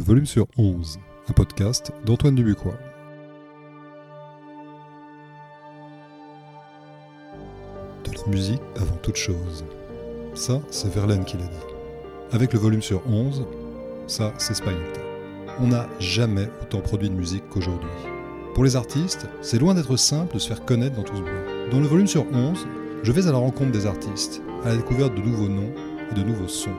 Volume sur 11, un podcast d'Antoine Dubuquois. De la musique avant toute chose. Ça, c'est Verlaine qui l'a dit. Avec le volume sur 11, ça, c'est Spinetta. On n'a jamais autant produit de musique qu'aujourd'hui. Pour les artistes, c'est loin d'être simple de se faire connaître dans tout ce bruit. Dans le volume sur 11, je vais à la rencontre des artistes, à la découverte de nouveaux noms et de nouveaux sons.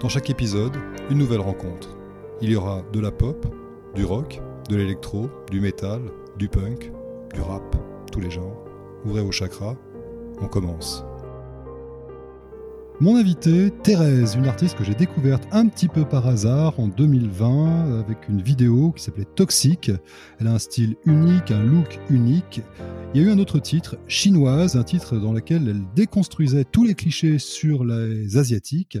Dans chaque épisode, une nouvelle rencontre. Il y aura de la pop, du rock, de l'électro, du métal, du punk, du rap, tous les genres. Ouvrez vos chakras, on commence. Mon invité, Thérèse, une artiste que j'ai découverte un petit peu par hasard en 2020 avec une vidéo qui s'appelait Toxique. Elle a un style unique, un look unique. Il y a eu un autre titre, Chinoise, un titre dans lequel elle déconstruisait tous les clichés sur les Asiatiques.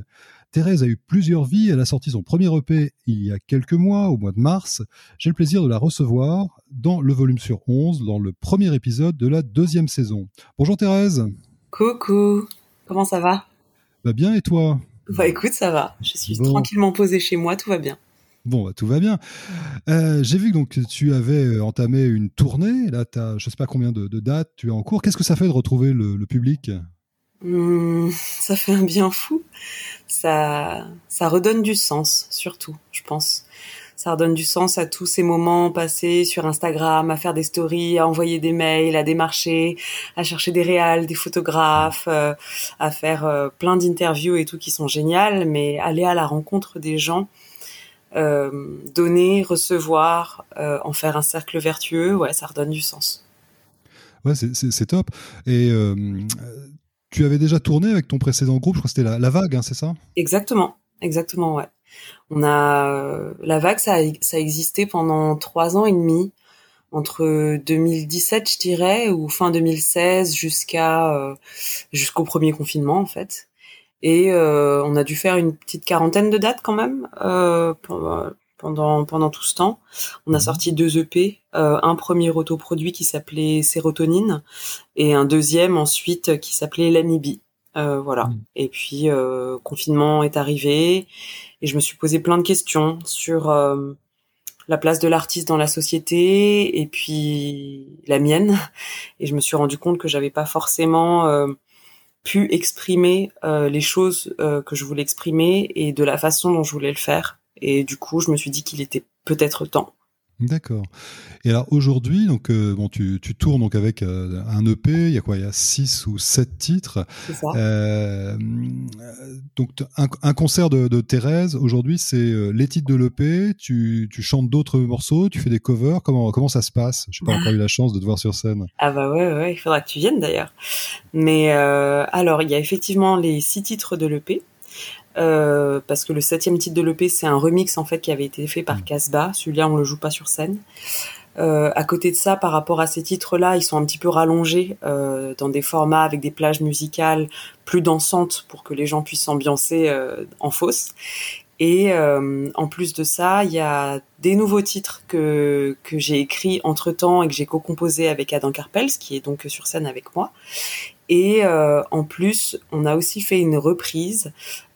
Thérèse a eu plusieurs vies. Elle a sorti son premier EP il y a quelques mois, au mois de mars. J'ai le plaisir de la recevoir dans le volume sur 11, dans le premier épisode de la deuxième saison. Bonjour Thérèse. Coucou, comment ça va? Va bien et toi? Bah écoute, ça va. Je suis tranquillement posée chez moi, tout va bien. Bon, bah, tout va bien. Euh, j'ai vu donc que tu avais euh, entamé une tournée. Là, tu as je sais pas combien de, dates tu es en cours. Qu'est-ce que ça fait de retrouver le, public? Mmh, Ça fait un bien fou. Ça, ça redonne du sens, surtout, je pense ça redonne du sens à tous ces moments passés sur Instagram, à faire des stories, à envoyer des mails, à démarcher, à chercher des réals, des photographes, euh, à faire euh, plein d'interviews et tout qui sont géniales, mais aller à la rencontre des gens, euh, donner, recevoir, en faire un cercle vertueux, ouais, ça redonne du sens. Ouais, c'est top. Et tu avais déjà tourné avec ton précédent groupe, je crois que c'était la, Vague, hein, c'est ça? Exactement, exactement, ouais. On a la vague, ça a, existé pendant trois ans et demi, entre 2017, je dirais, ou fin 2016 jusqu'à euh, jusqu'au premier confinement en fait. Et euh, on a dû faire une petite quarantaine de dates quand même euh, pendant pendant tout ce temps. On a mhm. sorti deux EP, un premier autoproduit qui s'appelait Sérotonine et un deuxième ensuite qui s'appelait L'Amibi. voilà. Mhm. Et puis confinement est arrivé et je me suis posé plein de questions sur euh, la place de l'artiste dans la société et puis la mienne. Et je me suis rendu compte que j'avais pas forcément euh, pu exprimer euh, les choses que je voulais exprimer et de la façon dont je voulais le faire. Et du coup, je me suis dit qu'il était peut-être temps. D'accord. Et alors aujourd'hui, donc euh, bon, tu, tu, tournes donc avec euh, un EP. Il y a quoi? Il y a six ou sept titres. Ça. Euh, donc un, un, concert de, de Thérèse aujourd'hui, c'est les titres de l'EP. Tu, tu chantes d'autres morceaux, tu fais des covers. Comment comment ça se passe? Je n'ai pas encore eu la chance de te voir sur scène. Ah bah ouais, ouais. Il faudra que tu viennes d'ailleurs. Mais alors, il y a effectivement les six titres de l'EP. Euh, parce que le septième titre de l'EP, c'est un remix en fait qui avait été fait par mm. Casbah. Celui-là, on le joue pas sur scène. Euh, à côté de ça, par rapport à ces titres-là, ils sont un petit peu rallongés euh, dans des formats avec des plages musicales plus dansantes pour que les gens puissent s'ambiancer euh, en fosse. Et euh, en plus de ça, il y a des nouveaux titres que, que j'ai écrits entre-temps et que j'ai co-composé avec Adam Carpels, qui est donc sur scène avec moi. Et euh, en plus, on a aussi fait une reprise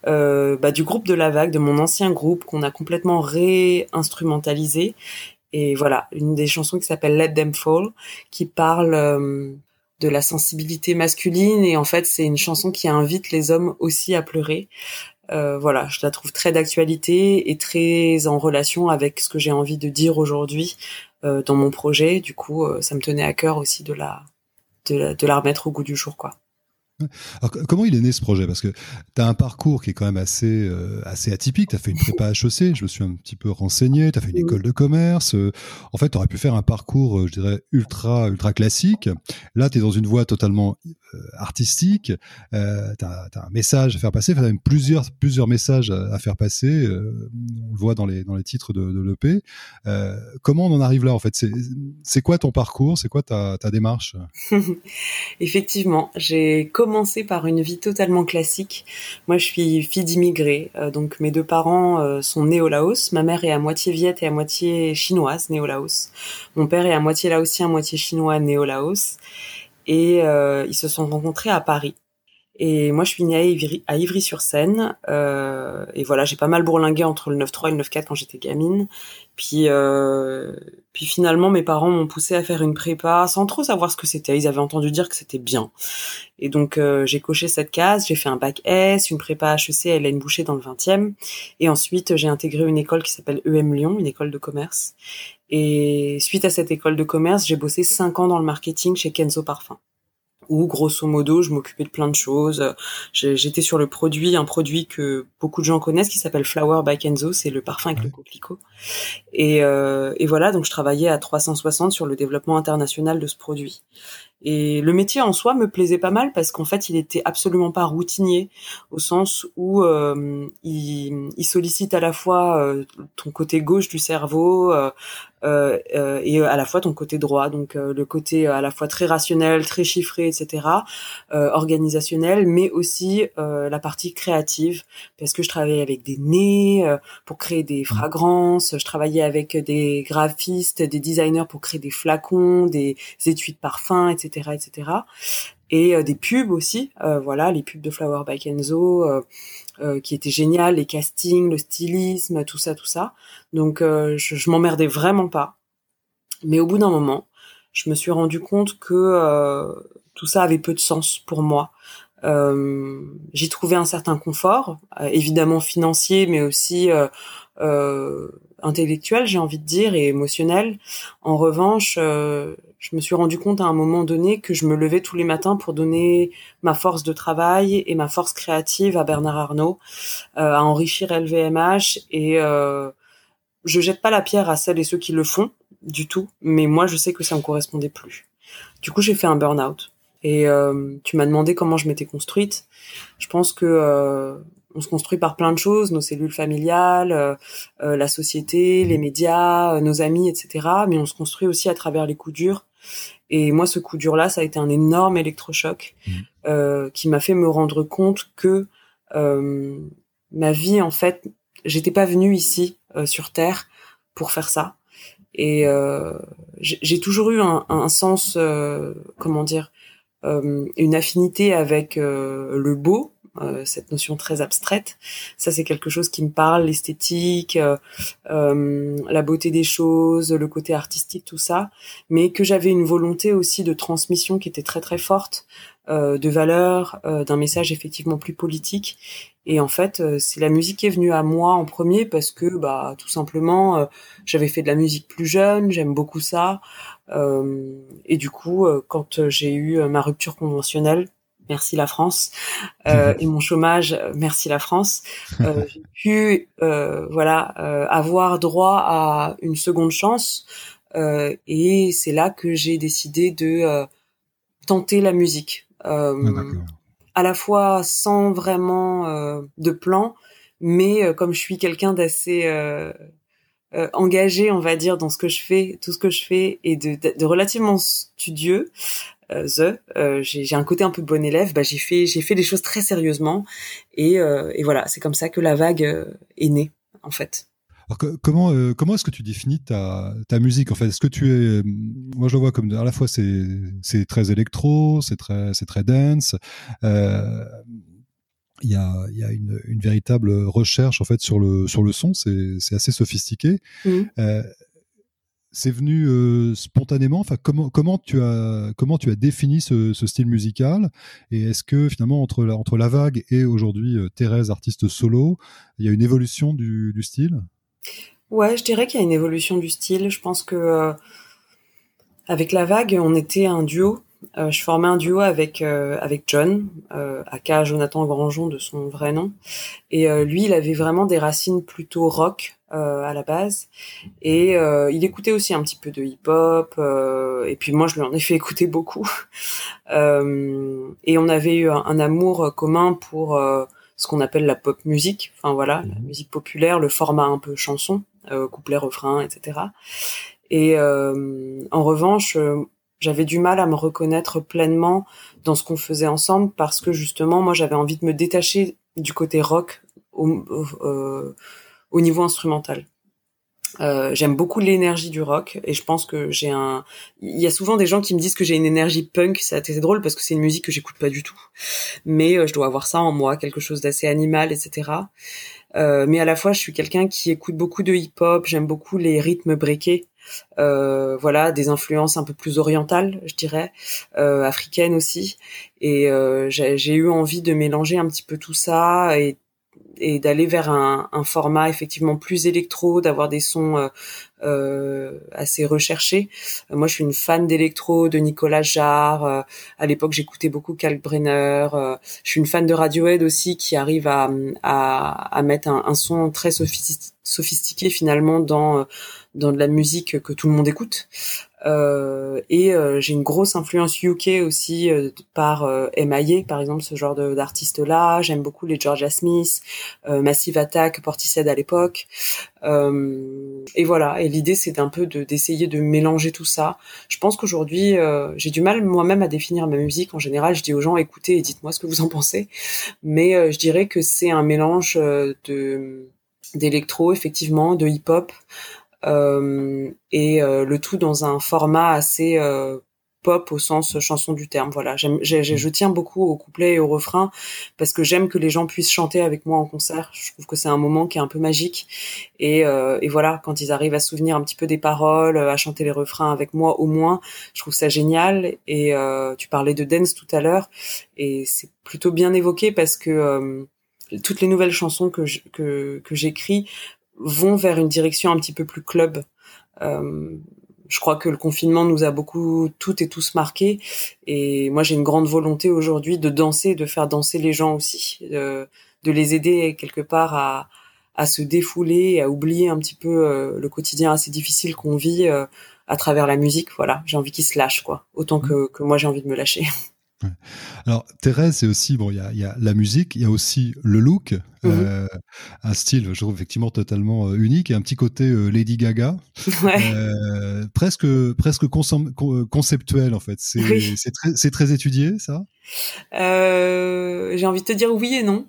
euh, bah, du groupe de la vague, de mon ancien groupe qu'on a complètement réinstrumentalisé. Et voilà, une des chansons qui s'appelle Let Them Fall, qui parle euh, de la sensibilité masculine. Et en fait, c'est une chanson qui invite les hommes aussi à pleurer. Euh, voilà, je la trouve très d'actualité et très en relation avec ce que j'ai envie de dire aujourd'hui euh, dans mon projet. Du coup, euh, ça me tenait à cœur aussi de la, de la, de la remettre au goût du jour, quoi. Alors, comment il est né ce projet? Parce que tu as un parcours qui est quand même assez, euh, assez atypique. Tu as fait une prépa HEC, je me suis un petit peu renseigné. Tu as fait une école de commerce. Euh, en fait, tu aurais pu faire un parcours, euh, je dirais, ultra, ultra classique. Là, tu es dans une voie totalement artistique. tu as, un message à faire passer. Enfin, tu as même plusieurs, plusieurs messages à, faire passer. on le voit dans les, dans les titres de, de l'EP. comment on en arrive là, en fait? C'est quoi ton parcours? C'est quoi ta, ta démarche? Effectivement, j'ai commencé par une vie totalement classique. Moi, je suis fille d'immigrés, euh, donc mes deux parents euh, sont nés au Laos. Ma mère est à moitié viette et à moitié chinoise, née au Laos. Mon père est à moitié laotien, à moitié chinois, né au Laos. Et euh, ils se sont rencontrés à Paris. Et moi, je suis née à, Ivry, à Ivry-sur-Seine. Euh, et voilà, j'ai pas mal bourlingué entre le 9-3 et le 9-4 quand j'étais gamine. Puis, euh, puis finalement, mes parents m'ont poussé à faire une prépa sans trop savoir ce que c'était. Ils avaient entendu dire que c'était bien. Et donc, euh, j'ai coché cette case. J'ai fait un bac S, une prépa HEC à Hélène Boucher dans le 20e. Et ensuite, j'ai intégré une école qui s'appelle EM Lyon, une école de commerce. Et suite à cette école de commerce, j'ai bossé cinq ans dans le marketing chez Kenzo Parfum où grosso modo je m'occupais de plein de choses. J'étais sur le produit, un produit que beaucoup de gens connaissent qui s'appelle Flower by Kenzo, c'est le parfum avec le coquelicot. Et, euh, et voilà, donc je travaillais à 360 sur le développement international de ce produit. Et le métier en soi me plaisait pas mal parce qu'en fait, il était absolument pas routinier au sens où euh, il, il, sollicite à la fois euh, ton côté gauche du cerveau euh, et à la fois ton côté droit. Donc le côté à la fois très rationnel, très chiffré, etc., organisationnel, mais aussi la partie créative parce que je travaillais avec des nez pour créer des mmh. fragrances, je travaillais avec des graphistes, des designers pour créer des flacons, des étuis de parfum, etc etc., Et euh, des pubs aussi, euh, voilà, les pubs de Flower by Kenzo, euh, qui étaient géniales, les castings, le stylisme, tout ça, tout ça. Donc je, je m'emmerdais vraiment pas. Mais au bout d'un moment, je me suis rendu compte que tout ça avait peu de sens pour moi. Euh, J'y trouvais un certain confort, évidemment financier, mais aussi euh, intellectuel, j'ai envie de dire, et émotionnel. En revanche, euh, je me suis rendu compte à un moment donné que je me levais tous les matins pour donner ma force de travail et ma force créative à Bernard Arnault, euh, à enrichir LVMH. Et euh, je jette pas la pierre à celles et ceux qui le font du tout, mais moi je sais que ça me correspondait plus. Du coup, j'ai fait un burn-out. Et euh, tu m'as demandé comment je m'étais construite. Je pense que euh, on se construit par plein de choses, nos cellules familiales, euh, euh, la société, les médias, euh, nos amis, etc. Mais on se construit aussi à travers les coups durs. Et moi, ce coup dur-là, ça a été un énorme électrochoc mmh. qui m'a fait me rendre compte que ma vie, en fait, j'étais pas venue ici sur Terre pour faire ça. Et j'ai toujours eu un, un sens, comment dire, une affinité avec le beau, euh, cette notion très abstraite. Ça, c'est quelque chose qui me parle, l'esthétique, euh, euh, la beauté des choses, le côté artistique, tout ça. Mais que j'avais une volonté aussi de transmission qui était très très forte, de valeur, d'un message effectivement plus politique. Et en fait, c'est la musique qui est venue à moi en premier parce que, bah, tout simplement, j'avais fait de la musique plus jeune, j'aime beaucoup ça. Et du coup, quand j'ai eu ma rupture conventionnelle, merci la France, euh, et mon chômage, merci la France, euh, j'ai pu euh, voilà avoir droit à une seconde chance, et c'est là que j'ai décidé de tenter la musique, ah, à la fois sans vraiment de plan, mais comme je suis quelqu'un d'assez engagé, on va dire, dans ce que je fais, tout ce que je fais, et de, de relativement studieux. Euh, the, euh, j'ai un côté un peu bon élève, bah, j'ai fait j'ai fait des choses très sérieusement et, euh, et voilà, c'est comme ça que la vague est née en fait. Alors comment comment est-ce que tu définis ta, ta musique en fait? Est-ce que tu es moi je le vois comme à la fois c'est c'est très électro, c'est très c'est très dance. Il y a, y a une, une, véritable recherche en fait sur le sur le son, c'est assez sophistiqué. Mmh c'est venu euh, spontanément. Enfin, comment comment tu as comment tu as défini ce, style musical? Et est-ce que finalement entre la, entre la vague et aujourd'hui euh, Thérèse artiste solo, il y a une évolution du, style? Ouais, je dirais qu'il y a une évolution du style. Je pense que euh, avec la vague, on était un duo. Je formais un duo avec avec John, aka Jonathan Granjon de son vrai nom, et lui, il avait vraiment des racines plutôt rock, euh, à la base. Et euh, il écoutait aussi un petit peu de hip-hop. Euh, et puis moi, je lui en ai fait écouter beaucoup. et on avait eu un, amour commun pour ce qu'on appelle la pop musique. Enfin voilà, la mhm. musique populaire, le format un peu chanson, couplet, refrain, etc. Et en revanche, j'avais du mal à me reconnaître pleinement dans ce qu'on faisait ensemble parce que justement, moi, j'avais envie de me détacher du côté rock au, au niveau instrumental. Euh, j'aime beaucoup l'énergie du rock et je pense que j'ai un. Il y a souvent des gens qui me disent que j'ai une énergie punk. C'est assez drôle parce que c'est une musique que j'écoute pas du tout, mais euh, je dois avoir ça en moi, quelque chose d'assez animal, etc. Euh, mais à la fois, je suis quelqu'un qui écoute beaucoup de hip-hop. J'aime beaucoup les rythmes breakés. Euh, voilà, des influences un peu plus orientales, je dirais, euh, africaines aussi. Et euh, j'ai eu envie de mélanger un petit peu tout ça et et d'aller vers un, un, format effectivement plus électro, d'avoir des sons euh, euh assez recherchés. Moi, je suis une fan d'électro, de Nicolas Jarre. À l'époque, j'écoutais beaucoup Kalkbrenner. je suis une fan de Radiohead aussi, qui arrive à, à, à mettre un, un, son très sophistiqué finalement dans dans de la musique que tout le monde écoute. Euh, et euh, j'ai une grosse influence UK aussi euh, par euh, MIA, par exemple, ce genre d'artistes-là. J'aime beaucoup les Georgia Smith, Massive Attack, Portishead à l'époque. et voilà. Et l'idée, c'est un peu d'essayer de, mélanger tout ça. Je pense qu'aujourd'hui, j'ai du mal moi-même à définir ma musique. En général, je dis aux gens écoutez et dites-moi ce que vous en pensez. Mais je dirais que c'est un mélange de d'électro, effectivement, de hip-hop. Euh, et euh, le tout dans un format assez euh, pop au sens chanson du terme. Voilà, j'aime, je tiens beaucoup au couplet et au refrain parce que j'aime que les gens puissent chanter avec moi en concert. Je trouve que c'est un moment qui est un peu magique. Et, euh, et, voilà, quand ils arrivent à souvenir un petit peu des paroles, à chanter les refrains avec moi au moins, je trouve ça génial. Et euh, tu parlais de dance tout à l'heure et c'est plutôt bien évoqué parce que euh, toutes les nouvelles chansons que j'écris vont vers une direction un petit peu plus club. Euh, je crois que le confinement nous a beaucoup toutes et tous marqués et moi j'ai une grande volonté aujourd'hui de danser, de faire danser les gens aussi, de, de les aider quelque part à, à se défouler, à oublier un petit peu euh, le quotidien assez difficile qu'on vit euh, à travers la musique. Voilà, j'ai envie qu'ils se lâchent quoi, autant mmh. que, que moi j'ai envie de me lâcher. Alors Thérèse, c'est aussi bon, il y a, la musique, il y a aussi le look, mhm. euh, un style, je trouve effectivement totalement euh, unique, et un petit côté euh, Lady Gaga, presque presque conceptuel en fait. C'est très, étudié, ça? J'ai envie de te dire oui et non.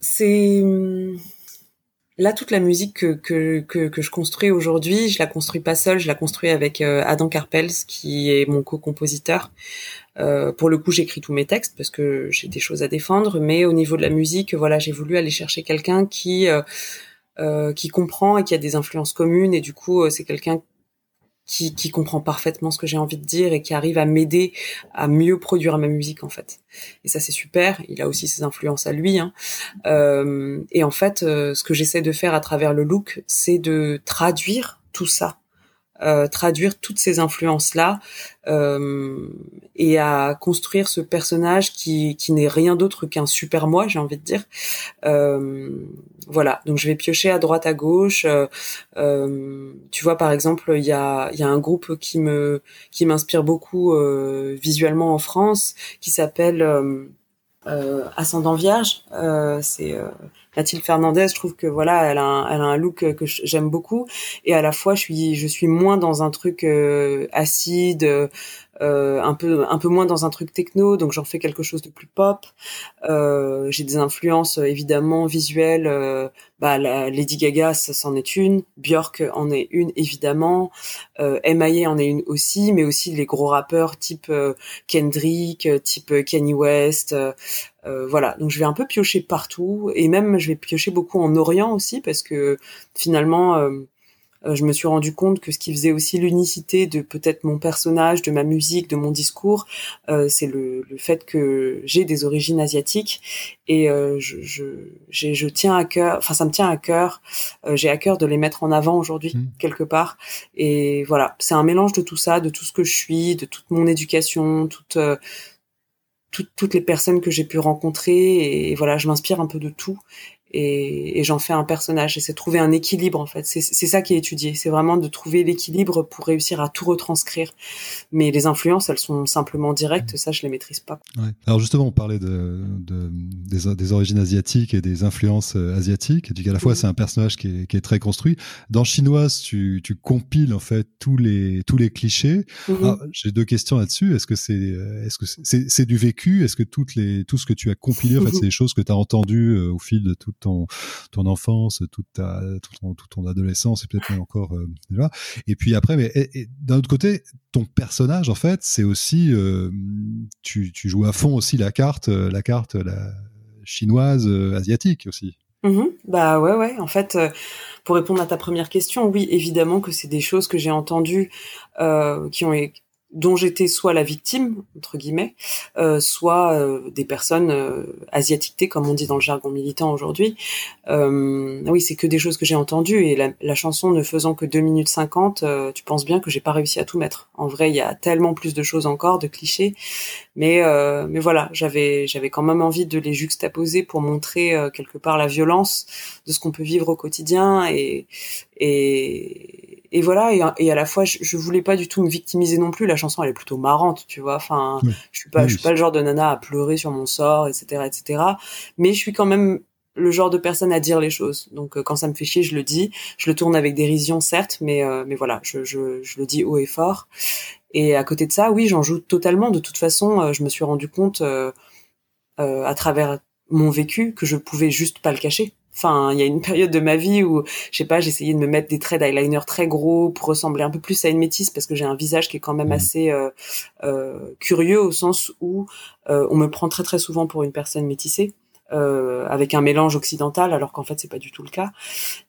c'est Là, toute la musique que, que, que, je construis aujourd'hui, je la construis pas seule, je la construis avec Adam Karpels, qui est mon co-compositeur. Euh, pour le coup, j'écris tous mes textes parce que j'ai des choses à défendre, mais au niveau de la musique, voilà, j'ai voulu aller chercher quelqu'un qui euh, euh, qui comprend et qui a des influences communes, et du coup, c'est quelqu'un qui, qui comprend parfaitement ce que j'ai envie de dire et qui arrive à m'aider à mieux produire ma musique en fait. Et ça c'est super. Il a aussi ses influences à lui. Hein. Euh, et en fait, ce que j'essaie de faire à travers le look, c'est de traduire tout ça euh, traduire toutes ces influences là euh, et à construire ce personnage qui, qui n'est rien d'autre qu'un super moi j'ai envie de dire. Euh, voilà. Donc je vais piocher à droite à gauche. Tu vois par exemple il y a y a un groupe qui me qui m'inspire beaucoup visuellement en France qui s'appelle Ascendant Vierge. C'est Mathilde Fernandez, je trouve que voilà, elle a un, elle a un look que j'aime beaucoup. Et à la fois je suis je suis moins dans un truc euh, acide, euh, un peu un peu moins dans un truc techno, donc j'en fais quelque chose de plus pop. Euh, j'ai des influences évidemment visuelles. Euh, bah, la Lady Gaga, ça c'en est une. Björk en est une évidemment. Euh, M.I.A. en est une aussi, mais aussi les gros rappeurs type euh, Kendrick, type Kanye West. voilà, donc je vais un peu piocher partout et même je vais piocher beaucoup en Orient aussi parce que finalement euh, je me suis rendu compte que ce qui faisait aussi l'unicité de peut-être mon personnage, de ma musique, de mon discours, euh, c'est le, le, fait que j'ai des origines asiatiques et euh, je, je, je, tiens à cœur, enfin ça me tient à cœur, j'ai à cœur de les mettre en avant aujourd'hui mmh. quelque part. Et voilà, c'est un mélange de tout ça, de tout ce que je suis, de toute mon éducation, toute toutes les personnes que j'ai pu rencontrer et voilà, je m'inspire un peu de tout et, et j'en fais un personnage. Et c'est trouver un équilibre en fait. C'est ça qui est étudié. C'est vraiment de trouver l'équilibre pour réussir à tout retranscrire. Mais les influences, elles sont simplement directes. Ça, je les maîtrise pas. Ouais. Alors justement, on parlait de, de des, des, origines asiatiques et des influences euh, asiatiques. Et à la fois, c'est un personnage qui est, qui est, très construit. Dans Chinoise, tu, tu compiles en fait tous les tous les clichés. Mhm. J'ai deux questions là-dessus. Est-ce que c'est est-ce que c'est du vécu? Est-ce que toutes les tout ce que tu as compilé, en fait, c'est des choses que tu as entendues euh, au fil de toute ton, ton enfance, toute ta, toute ton, adolescence et peut-être même encore là. Et puis après, mais d'un autre côté, ton personnage, en fait, c'est aussi, tu, tu joues à fond aussi la carte, la carte la chinoise, asiatique aussi. Mmh bah ouais, ouais. En fait, pour répondre à ta première question, oui, évidemment que c'est des choses que j'ai entendues, euh, qui ont dont j'étais soit la victime entre guillemets, euh, soit euh, des personnes euh, asiatiques, comme on dit dans le jargon militant aujourd'hui. Euh, oui, c'est que des choses que j'ai entendues et la, la, chanson ne faisant que 2 minutes 50, tu penses bien que j'ai pas réussi à tout mettre. En vrai, il y a tellement plus de choses encore, de clichés, mais mais voilà, j'avais j'avais quand même envie de les juxtaposer pour montrer quelque part la violence de ce qu'on peut vivre au quotidien et et et voilà et, à la fois je, je, voulais pas du tout me victimiser non plus. La chanson elle est plutôt marrante tu vois. Enfin je suis pas je suis pas le genre de nana à pleurer sur mon sort etc etc mais je suis quand même le genre de personne à dire les choses. Donc euh, quand ça me fait chier je le dis. Je le tourne avec dérision certes mais euh, mais voilà je, je, je le dis haut et fort. Et à côté de ça oui j'en joue totalement. De toute façon euh, je me suis rendu compte à travers mon vécu que je pouvais juste pas le cacher Enfin, il y a une période de ma vie où, je sais pas, j'essayais de me mettre des traits d'eyeliner très gros pour ressembler un peu plus à une métisse parce que j'ai un visage qui est quand même mmh. assez euh, euh, curieux au sens où euh, on me prend très très souvent pour une personne métissée. Euh, avec un mélange occidental, alors qu'en fait c'est pas du tout le cas.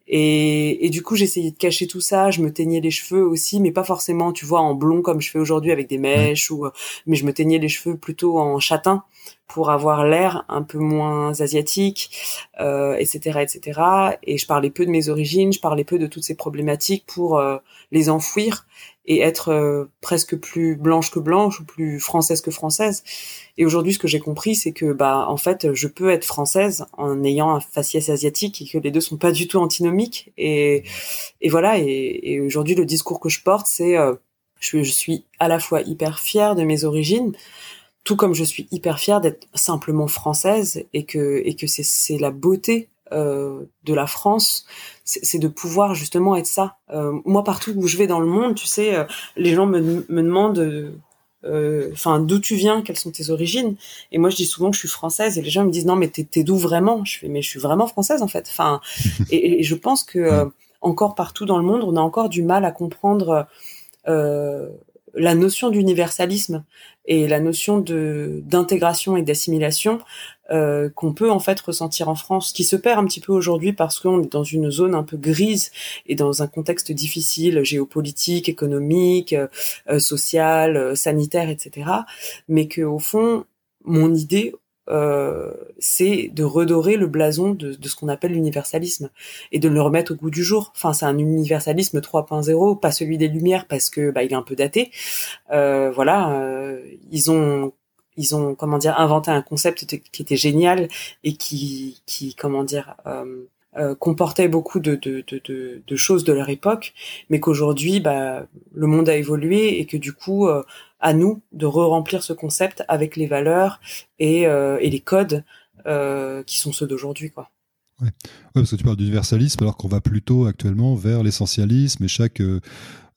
Et, et du coup j'essayais de cacher tout ça, je me teignais les cheveux aussi, mais pas forcément, tu vois, en blond comme je fais aujourd'hui avec des mèches, ou mais je me teignais les cheveux plutôt en châtain pour avoir l'air un peu moins asiatique, euh, etc., etc. Et je parlais peu de mes origines, je parlais peu de toutes ces problématiques pour euh, les enfouir et être euh, presque plus blanche que blanche ou plus française que française. Et aujourd'hui, ce que j'ai compris, c'est que bah en fait, je peux être française en ayant un faciès asiatique et que les deux sont pas du tout antinomiques. Et, et voilà. Et, et aujourd'hui, le discours que je porte, c'est euh, je, je suis à la fois hyper fière de mes origines, tout comme je suis hyper fière d'être simplement française et que et que c'est c'est la beauté euh, de la France, c'est de pouvoir justement être ça. Euh, moi, partout où je vais dans le monde, tu sais, euh, les gens me, me demandent, enfin, d'où tu viens, quelles sont tes origines. Et moi, je dis souvent que je suis française, et les gens me disent non, mais t'es d'où vraiment? Je fais mais je suis vraiment française en fait. Enfin, et, et, je pense que encore partout dans le monde, on a encore du mal à comprendre la notion d'universalisme et la notion de d'intégration et d'assimilation euh, qu'on peut en fait ressentir en France, qui se perd un petit peu aujourd'hui parce qu'on est dans une zone un peu grise et dans un contexte difficile, géopolitique, économique, euh, euh social, euh, sanitaire, etc. Mais que au fond, mon idée euh, c'est de redorer le blason de, de ce qu'on appelle l'universalisme et de le remettre au goût du jour. Enfin, c'est un universalisme 3.0, pas celui des Lumières parce que bah, il est un peu daté. Euh, voilà, euh, ils ont ils ont comment dire inventé un concept qui était génial et qui qui comment dire euh, euh, comportait beaucoup de, choses de leur époque, mais qu'aujourd'hui, bah, le monde a évolué et que du coup, euh, à nous de re-remplir ce concept avec les valeurs et, euh, les codes qui sont ceux d'aujourd'hui, quoi. Ouais. parce que tu parles d'universalisme alors qu'on va plutôt actuellement vers l'essentialisme et chaque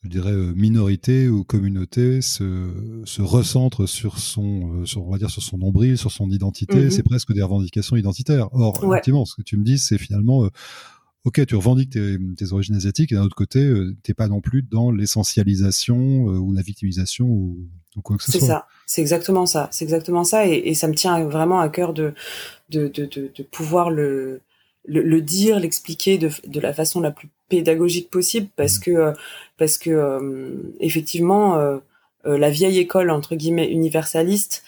je dirais minorité ou communauté se, se recentre sur son sur, on va dire sur son nombril sur son identité. Mm-hmm. c'est presque des revendications identitaires. Or effectivement ce que tu me dis c'est finalement ok, tu revendiques tes, origines asiatiques, et d'un autre côté, euh, t'es pas non plus dans l'essentialisation euh, ou la victimisation ou, quoi que ce soit. C'est ça, c'est exactement ça, c'est exactement ça, et, ça me tient vraiment à cœur de de, de, de, pouvoir le, le, dire, l'expliquer de, de la façon la plus pédagogique possible, parce mmh. que euh, parce que effectivement, la vieille école entre guillemets universaliste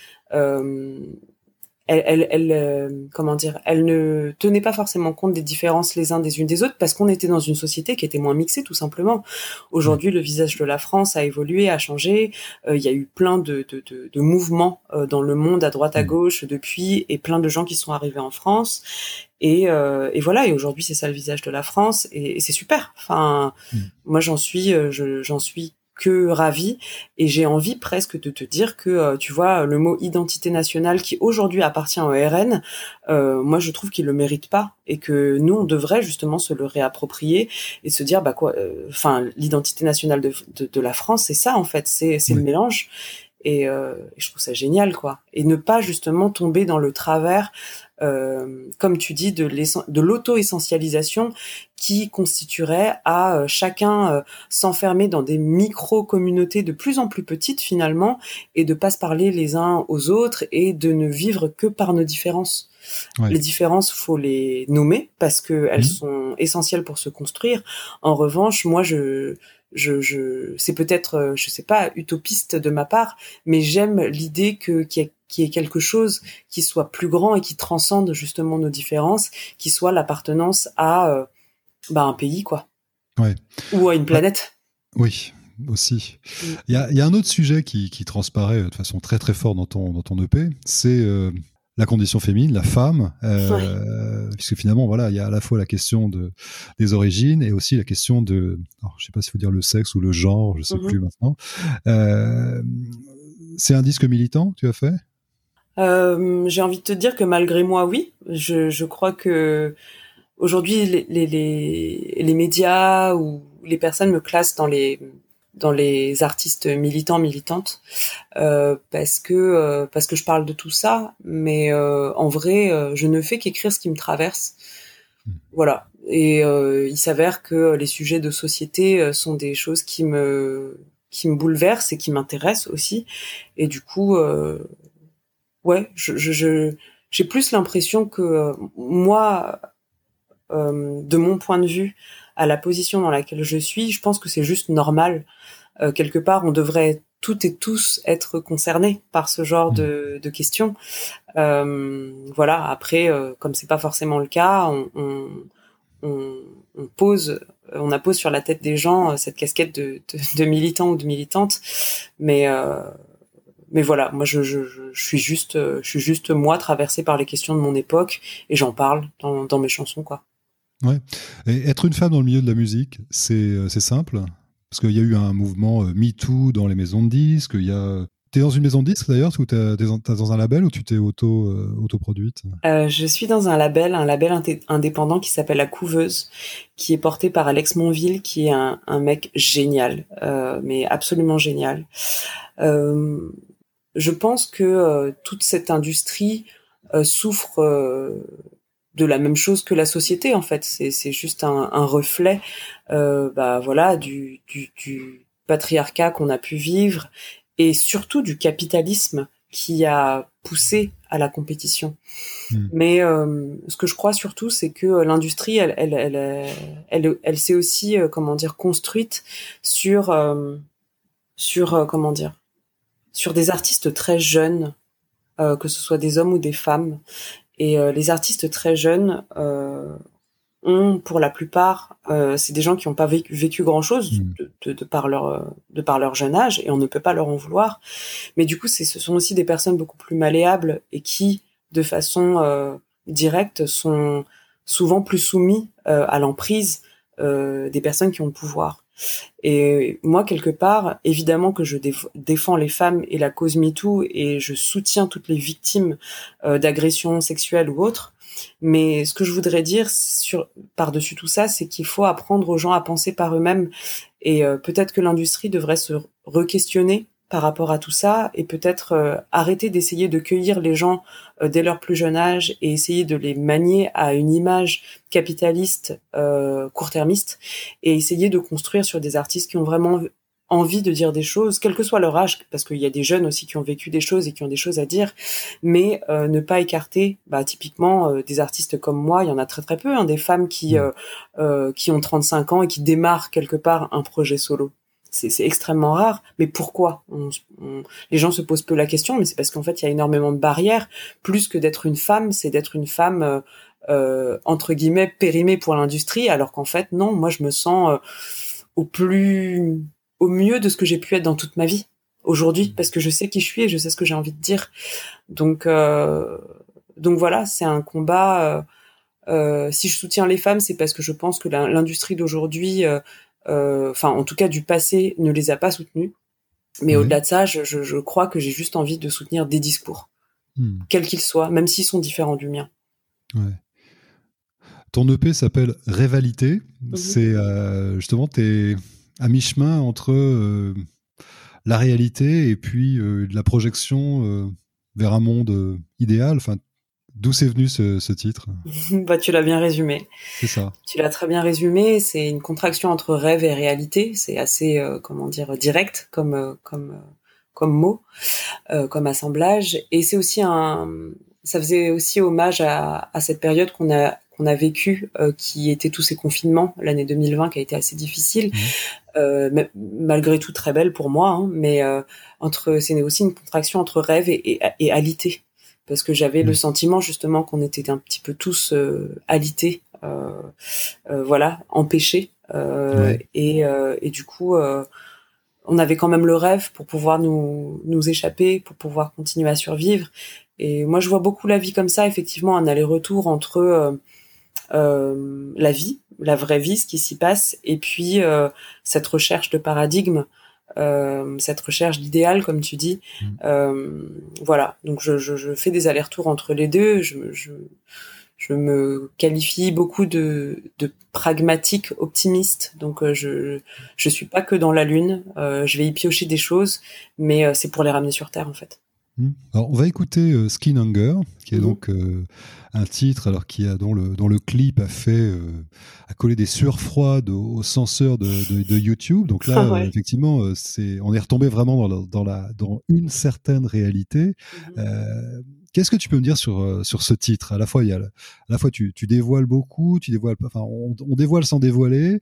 elle, elle, elle euh, comment dire, elle ne tenait pas forcément compte des différences les uns des unes des autres parce qu'on était dans une société qui était moins mixée tout simplement. Aujourd'hui, le visage de la France a évolué, a changé. Euh, il y a eu plein de, de, de, de mouvements euh, dans le monde à droite à mmh. gauche depuis et plein de gens qui sont arrivés en France. Et, et voilà. Et aujourd'hui, c'est ça le visage de la France et, c'est super. Enfin, mmh. moi, j'en suis, j'en suis que ravi. Et j'ai envie presque de te dire que euh, tu vois le mot identité nationale qui aujourd'hui appartient au RN euh, moi je trouve qu'il le mérite pas et que nous on devrait justement se le réapproprier et se dire bah quoi euh, enfin l'identité nationale de, de, la France c'est ça en fait. C'est c'est le mélange. Et, et, je trouve ça génial quoi. Et ne pas justement tomber dans le travers comme tu dis, de l'auto-essentialisation qui constituerait à chacun s'enfermer dans des micro-communautés de plus en plus petites finalement et de pas se parler les uns aux autres et de ne vivre que par nos différences. Les différences, faut les nommer parce que elles mmh. sont essentielles pour se construire. En revanche, moi, je, je, je c'est peut-être, euh, je sais pas, utopiste de ma part, mais j'aime l'idée que qu'il y, ait quelque chose qui soit plus grand et qui transcende justement nos différences, qui soit l'appartenance à euh, bah, un pays, quoi, ou à une planète. Oui, aussi. Il y, a, y, a, un autre sujet qui, qui, transparaît de façon très très forte dans ton, dans ton EP, c'est euh, la condition féminine, la femme, euh, puisque finalement, voilà, il y a à la fois la question de, des origines et aussi la question de, alors, je sais pas s'il faut dire le sexe ou le genre, je sais mhm. plus maintenant. Euh, c'est un disque militant tu as fait? Euh, J'ai envie de te dire que malgré moi, oui. Je, je crois que aujourd'hui, les, les, les, les médias ou les personnes me classent dans les dans les artistes militants militantes euh, parce que euh, parce que je parle de tout ça mais euh, en vrai je ne fais qu'écrire ce qui me traverse hmm. voilà et il s'avère que les sujets de société sont des choses qui me qui me bouleversent et qui m'intéressent aussi et du coup ouais je je j'ai plus l'impression que moi de mon point de vue à la position dans laquelle je suis, je pense que c'est juste normal. Euh, quelque part, on devrait toutes et tous être concernés par ce genre de, mmh. de questions. Euh, voilà. Après, euh, comme c'est pas forcément le cas, on, on, on, on, pose, on appose sur la tête des gens euh, cette casquette de, de, de militant ou de militante. Mais euh, mais voilà, moi je, je, je, suis juste, je suis juste moi traversée par les questions de mon époque et j'en parle dans, dans mes chansons quoi. Ouais. Et être une femme dans le milieu de la musique, c'est euh, simple Parce qu'il y a eu un mouvement euh, MeToo dans les maisons de disques. Il y a... T'es dans une maison de disques d'ailleurs ou t'es dans un label ou tu t'es auto euh, autoproduite? Euh, Je suis dans un label, un label indépendant qui s'appelle La Couveuse, qui est porté par Alex Monville, qui est un, un mec génial, euh, mais absolument génial. Euh, je pense que toute cette industrie souffre de la même chose que la société en fait. C'est juste un, reflet, euh, bah voilà, du, du, patriarcat qu'on a pu vivre et surtout du capitalisme qui a poussé à la compétition. Hmm. Mais euh, ce que je crois surtout, c'est que l'industrie, elle, elle, elle, elle, elle s'est aussi, euh, comment dire, construite sur, sur, comment dire, sur des artistes très jeunes, que ce soit des hommes ou des femmes, et euh, les artistes très jeunes euh, ont, pour la plupart, euh, c'est des gens qui n'ont pas vécu, vécu grand-chose mmh. de, de, par leur de par leur jeune âge, et on ne peut pas leur en vouloir. Mais du coup, ce sont aussi des personnes beaucoup plus malléables et qui, de façon directe, sont souvent plus soumis à l'emprise des personnes qui ont le pouvoir. Et moi, quelque part, évidemment que je défends les femmes et la cause MeToo et je soutiens toutes les victimes euh, d'agressions sexuelles ou autres. Mais ce que je voudrais dire par-dessus tout ça, c'est qu'il faut apprendre aux gens à penser par eux-mêmes et euh, peut-être que l'industrie devrait se re-questionner par rapport à tout ça et peut-être euh, arrêter d'essayer de cueillir les gens euh, dès leur plus jeune âge et essayer de les manier à une image capitaliste euh, court-termiste et essayer de construire sur des artistes qui ont vraiment envie de dire des choses, quel que soit leur âge, parce qu'il y a des jeunes aussi qui ont vécu des choses et qui ont des choses à dire, mais euh, ne pas écarter, bah, typiquement des artistes comme moi, il y en a très très peu, hein, des femmes qui mmh. qui ont 35 ans et qui démarrent quelque part un projet solo c'est extrêmement rare. Mais pourquoi? Les gens se posent peu la question, mais c'est parce qu'en fait, il y a énormément de barrières. Plus que d'être une femme, c'est d'être une femme euh, euh entre guillemets périmée pour l'industrie, alors qu'en fait, non. Moi, je me sens euh, au plus, au mieux de ce que j'ai pu être dans toute ma vie aujourd'hui, mmh. parce que je sais qui je suis et je sais ce que j'ai envie de dire. Donc, euh, donc voilà, c'est un combat. si je soutiens les femmes, c'est parce que je pense que l'industrie d'aujourd'hui euh, enfin en tout cas du passé, ne les a pas soutenus. Mais au-delà de ça, je, je, crois que j'ai juste envie de soutenir des discours, hmm. quels qu'ils soient, même s'ils sont différents du mien. Ouais. Ton EP s'appelle Révalité. Mhm. C'est euh, justement, tu es à mi-chemin entre euh, la réalité et puis la projection vers un monde idéal. Enfin, D'où c'est venu ce, titre Bah, tu l'as bien résumé. C'est ça. Tu l'as très bien résumé. C'est une contraction entre rêve et réalité. C'est assez, euh, comment dire, direct comme euh, comme euh, comme mot, comme assemblage. Et c'est aussi un, ça faisait aussi hommage à, à cette période qu'on a qu'on a vécu, qui était tous ces confinements, l'année 2020 qui a été assez difficile, mmh. malgré tout très belle pour moi, hein, mais entre c'est aussi une contraction entre rêve et, et, et alité parce que j'avais le mm. sentiment justement qu'on était un petit peu tous euh, alités, euh, euh, voilà, empêchés, et, et du coup on avait quand même le rêve pour pouvoir nous, nous échapper, pour pouvoir continuer à survivre. Et moi, je vois beaucoup la vie comme ça, effectivement, un aller-retour entre euh, la vie, la vraie vie, ce qui s'y passe, et puis euh, cette recherche de paradigme euh, cette recherche d'idéal, comme tu dis. Mm. Euh, voilà, donc je, je, je fais des allers-retours entre les deux. Je, je, je me qualifie beaucoup de, de pragmatique optimiste. Donc euh, je je suis pas que dans la lune. Euh, je vais y piocher des choses, mais c'est pour les ramener sur terre en fait. Hmm. Alors, on va écouter euh, Skin Hunger, qui est mhm. donc euh, un titre alors qui a dans le le clip a fait euh, a collé des sueurs froides au, censeur de, de, YouTube. Donc là, ah effectivement, c'est on est retombé vraiment dans la, dans, la, dans une certaine réalité. Mhm. Qu'est-ce que tu peux me dire sur sur ce titre? À la fois, il y a à la fois tu, tu dévoiles beaucoup, tu dévoiles, enfin, on, on dévoile sans dévoiler.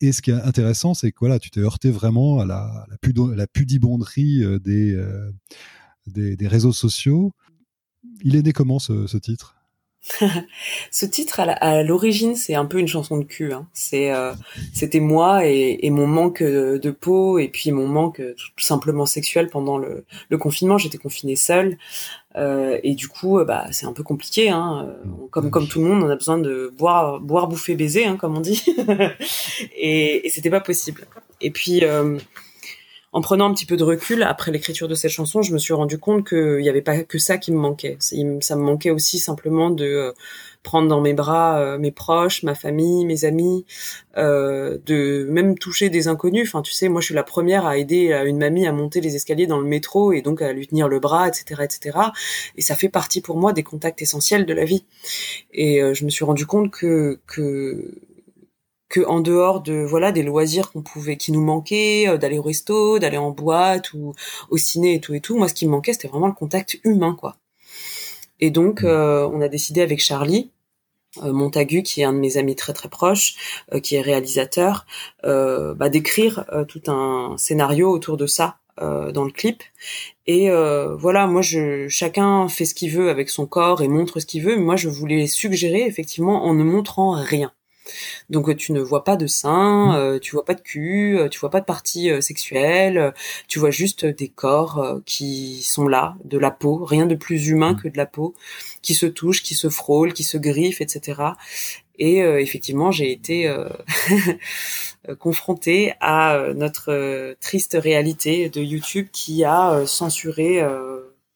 Et ce qui est intéressant, c'est que voilà, tu t'es heurté vraiment à la, pudibonderie euh, euh, des, réseaux sociaux. Il est né comment ce titre? ce titre à l'origine c'est un peu une chanson de cul hein. euh, c'était moi et, mon manque de peau et puis mon manque tout simplement sexuel pendant le, confinement j'étais confinée seule euh, et du coup bah c'est un peu compliqué hein. comme tout le monde on a besoin de boire boire bouffer baiser hein, comme on dit et, et c'était pas possible et puis euh, en prenant un petit peu de recul après l'écriture de cette chanson, je me suis rendu compte qu'il n'y avait pas que ça qui me manquait. Ça me manquait aussi simplement de euh, prendre dans mes bras euh, mes proches, ma famille, mes amis, euh, de même toucher des inconnus. Enfin, tu sais, moi, je suis la première à aider une mamie à monter les escaliers dans le métro et donc à lui tenir le bras, etc., etc. Et ça fait partie pour moi des contacts essentiels de la vie. Et je me suis rendu compte que que que en dehors de voilà des loisirs qu'on pouvait qui nous manquaient euh, d'aller au resto d'aller en boîte ou au ciné et tout et tout moi ce qui me manquait c'était vraiment le contact humain quoi. Et donc mmh. euh, on a décidé avec Charlie euh, Montagu qui est un de mes amis très très proches qui est réalisateur bah, d'écrire tout un scénario autour de ça dans le clip. Et voilà moi je chacun fait ce qu'il veut avec son corps et montre ce qu'il veut mais moi je voulais suggérer effectivement en ne montrant rien donc euh, tu ne vois pas de sein, mmh. euh, tu vois pas de cul, euh, tu vois pas de parties sexuelles, tu vois juste des corps qui sont là, de la peau, rien de plus humain mmh. que de la peau, qui se touchent, qui se frôlent, qui se griffent, etc. Et effectivement, j'ai été confrontée à notre triste réalité de YouTube qui a censuré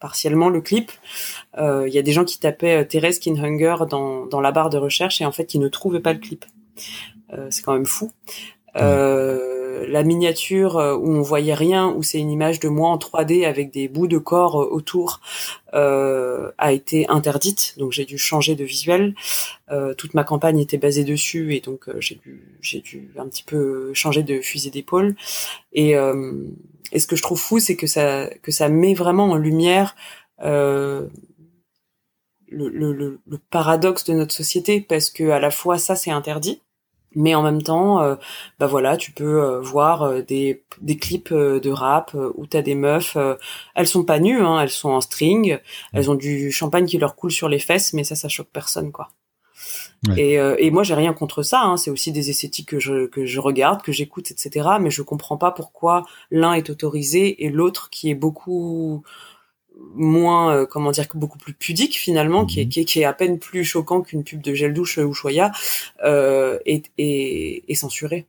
partiellement le clip. Il y a des gens qui tapaient Thérèse Kinhunger dans, dans la barre de recherche et en fait qui ne trouvaient pas le clip. Euh, c'est quand même fou. Euh, la miniature euh, où on voyait rien, où c'est une image de moi en 3D avec des bouts de corps autour, a été interdite. Donc j'ai dû changer de visuel. toute ma campagne était basée dessus et donc j'ai dû dû un petit peu changer de fusil d'épaule. Et, et ce que je trouve fou, c'est que ça que ça met vraiment en lumière le, le, le, paradoxe de notre société parce que à la fois ça c'est interdit mais en même temps euh, bah voilà tu peux euh, voir euh, des, des clips de rap où t'as des meufs elles sont pas nues hein, elles sont en string elles ont du champagne qui leur coule sur les fesses mais ça ça choque personne quoi et, et moi j'ai rien contre ça hein, c'est aussi des esthétiques que je que je regarde que j'écoute etc mais je comprends pas pourquoi l'un est autorisé et l'autre qui est beaucoup moins euh, comment dire beaucoup plus pudique finalement qui, est, mhm. qui, est, à peine plus choquant qu'une pub de gel douche ou Choya euh, est, est, censuré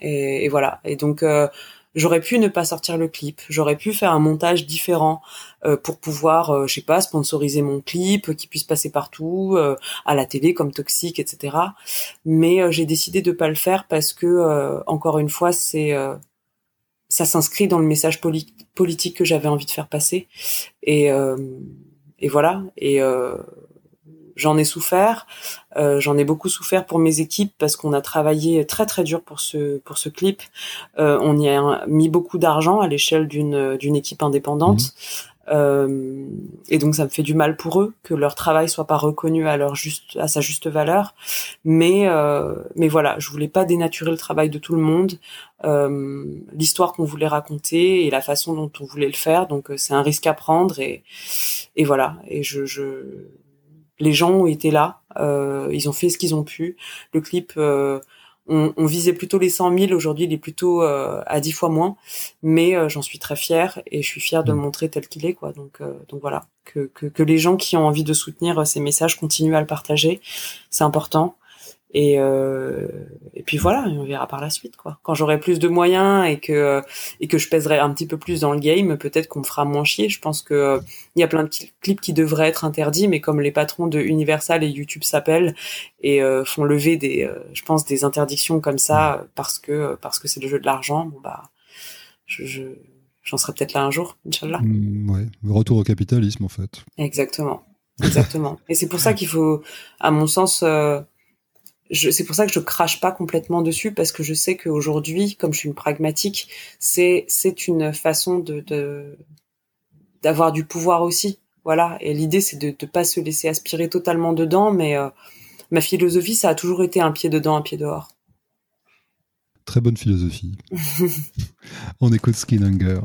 et, et, voilà. Et donc euh, j'aurais pu ne pas sortir le clip j'aurais pu faire un montage différent euh, pour pouvoir euh, je sais pas sponsoriser mon clip qui puisse passer partout à la télé comme toxique etc mais j'ai décidé de pas le faire parce que encore une fois c'est ça s'inscrit dans le message politique que j'avais envie de faire passer. Et, euh, et voilà. Et j'en ai souffert, euh, j'en ai beaucoup souffert pour mes équipes parce qu'on a travaillé très très dur pour ce pour ce clip. Euh, on y a mis beaucoup d'argent à l'échelle d'une d'une équipe indépendante. Mmh. Euh, et donc ça me fait du mal pour eux que leur travail soit pas reconnu à leur juste à sa juste valeur. Mais euh, mais voilà, je voulais pas dénaturer le travail de tout le monde, euh, l'histoire qu'on voulait raconter et la façon dont on voulait le faire. Donc c'est un risque à prendre et et voilà. Et je, je les gens ont été là, euh, ils ont fait ce qu'ils ont pu. Le clip, euh, on, on, visait plutôt les 100 000, aujourd'hui il est plutôt euh, à 10 fois moins, mais euh, j'en suis très fière et je suis fière de le mmh. montrer tel qu'il est. quoi. Donc, euh, donc voilà, que, que, que, les gens qui ont envie de soutenir ces messages continuent à le partager, c'est important. Et, euh, et puis voilà, on verra par la suite quoi. Quand j'aurai plus de moyens et que et que je pèserai un petit peu plus dans le game, peut-être qu'on me fera moins chier. Je pense que il y a plein de clips qui devraient être interdits, mais comme les patrons de Universal et YouTube s'appellent et euh, font lever des, euh, je pense des interdictions comme ça parce que parce que c'est le jeu de l'argent, bon bah je, j'en serai peut-être là un jour, Inch'Allah. Mmh, ouais, retour au capitalisme en fait. Exactement, exactement. et c'est pour ça qu'il faut, à mon sens. Euh, c'est pour ça que je crache pas complètement dessus parce que je sais qu'aujourd'hui, comme je suis une pragmatique, c'est c'est une façon de d'avoir du pouvoir aussi. Voilà. Et l'idée, c'est de ne pas se laisser aspirer totalement dedans, mais euh, ma philosophie, ça a toujours été un pied dedans, un pied dehors. Très bonne philosophie. On écoute Skin Hunger.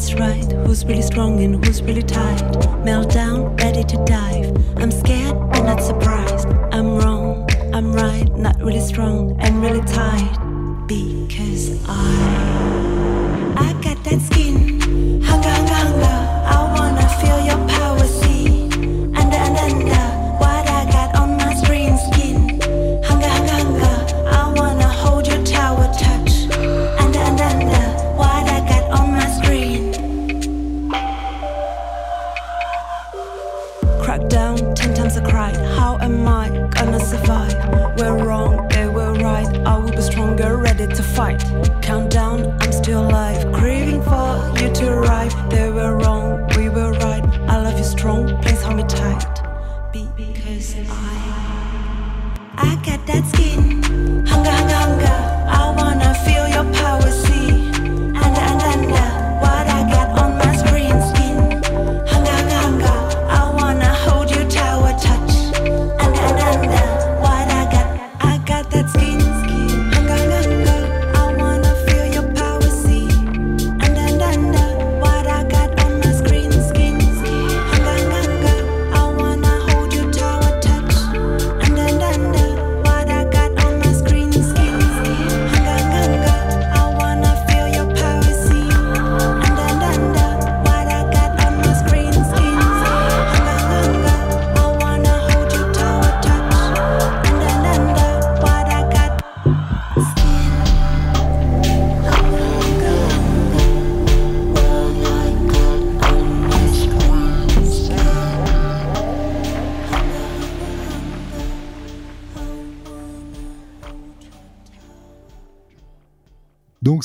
What's right, who's really strong and who's really tight. Meltdown, ready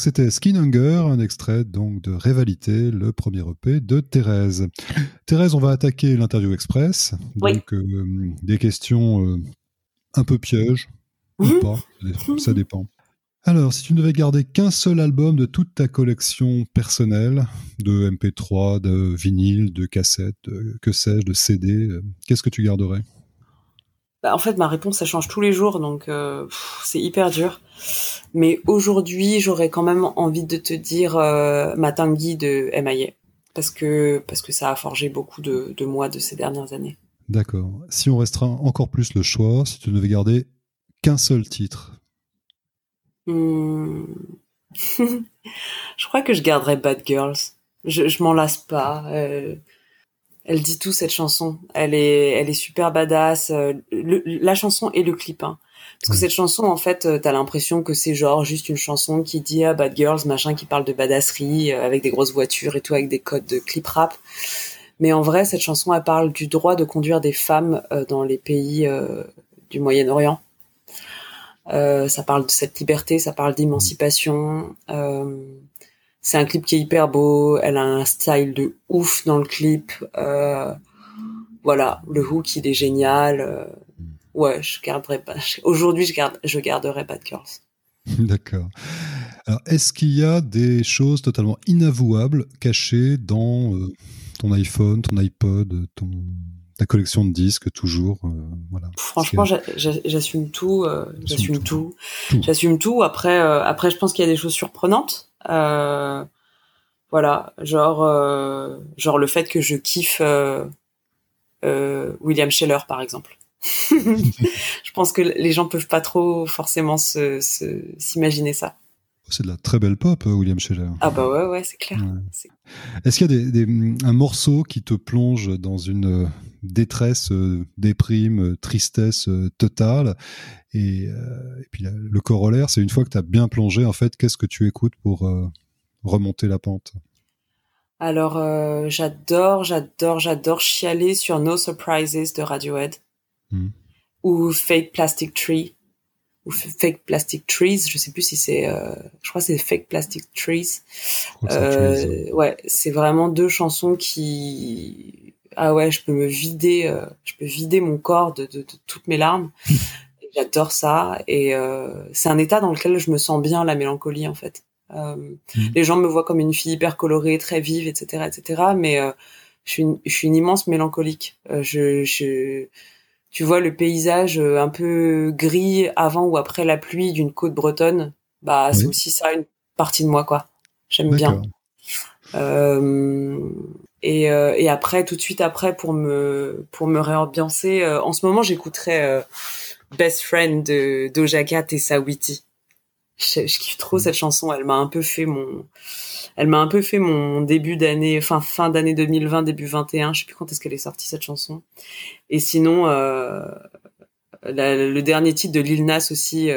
c'était Skin Hunger, un extrait donc de Rivalité, le premier EP de Thérèse. Thérèse, on va attaquer l'interview express. Donc euh, des questions euh, un peu pièges ou mhm. pas, ça dépend. Alors, si tu ne devais garder qu'un seul album de toute ta collection personnelle, de MP3, de vinyle, de cassettes, que sais-je, de CD, euh, qu'est-ce que tu garderais? Bah, en fait, ma réponse, ça change tous les jours, donc euh, c'est hyper dur. Mais aujourd'hui, j'aurais quand même envie de te dire euh, Matangi de MIA, parce que, parce que ça a forgé beaucoup de, de moi de ces dernières années. D'accord. Si on restreint encore plus le choix, si tu ne devais garder qu'un seul titre hmm. Je crois que je garderais Bad Girls. Je, je m'en lasse pas. Euh, elle dit tout cette chanson. Elle est, elle est super badass. Euh, la chanson et le clip. Hein. Parce que cette chanson, en fait, t'as l'impression que c'est genre juste une chanson qui dit ah bad girls machin, qui parle de badasserie avec des grosses voitures et tout, avec des codes de clip rap. Mais en vrai, cette chanson, elle parle du droit de conduire des femmes dans les pays du Moyen-Orient. Euh, ça parle de cette liberté, ça parle d'émancipation. Euh, c'est un clip qui est hyper beau. Elle a un style de ouf dans le clip. Euh, voilà, le hook il est génial. Euh, ouais, je garderai pas. Aujourd'hui, je garde, je garderai Bad Girls. D'accord. Alors, est-ce qu'il y a des choses totalement inavouables cachées dans euh, ton iPhone, ton iPod, ton ta collection de disques toujours euh, voilà? Franchement j'assume tout euh, j'assume tout, j'assume tout après après je pense qu'il y a des choses surprenantes voilà genre genre le fait que je kiffe William Scheller par exemple. Je pense que les gens peuvent pas trop forcément se s'imaginer ça c'est de la très belle pop, William Scheller. Ah bah ouais, ouais, c'est clair. Est-ce qu'il y a des, des, un morceau qui te plonge dans une détresse, euh, déprime, euh, tristesse euh, totale? Et, puis le corollaire, c'est une fois que tu as bien plongé, en fait, qu'est-ce que tu écoutes pour remonter la pente? Alors, j'adore, j'adore, j'adore chialer sur No Surprises de Radiohead. Hmm. Ou Fake Plastic Tree. Ou Fake Plastic Trees, je sais plus si c'est, je crois que c'est Fake Plastic Trees. ouais, c'est vraiment deux chansons qui ah ouais, je peux me vider, euh, je peux vider mon corps de, de, de toutes mes larmes. J'adore ça et euh, c'est un état dans lequel je me sens bien, la mélancolie en fait. Euh, mmh. Les gens me voient comme une fille hyper colorée, très vive, etc., etc. Mais euh, je suis, une, je suis une immense mélancolique. Euh, je, je, tu vois le paysage un peu gris avant ou après la pluie d'une côte bretonne. Bah c'est aussi ça une partie de moi quoi. J'aime bien. Euh, et, euh, et après, tout de suite après, pour me pour me réambiancer, euh, en ce moment, j'écouterais euh, Best Friend de Doja Cat et Sawiti. Je, kiffe trop cette chanson. Elle m'a un peu fait mon, elle m'a un peu fait mon début d'année, fin fin d'année 2020, début 21. Je sais plus quand est-ce qu'elle est sortie cette chanson. Et sinon, euh, le dernier titre de Lil Nas aussi,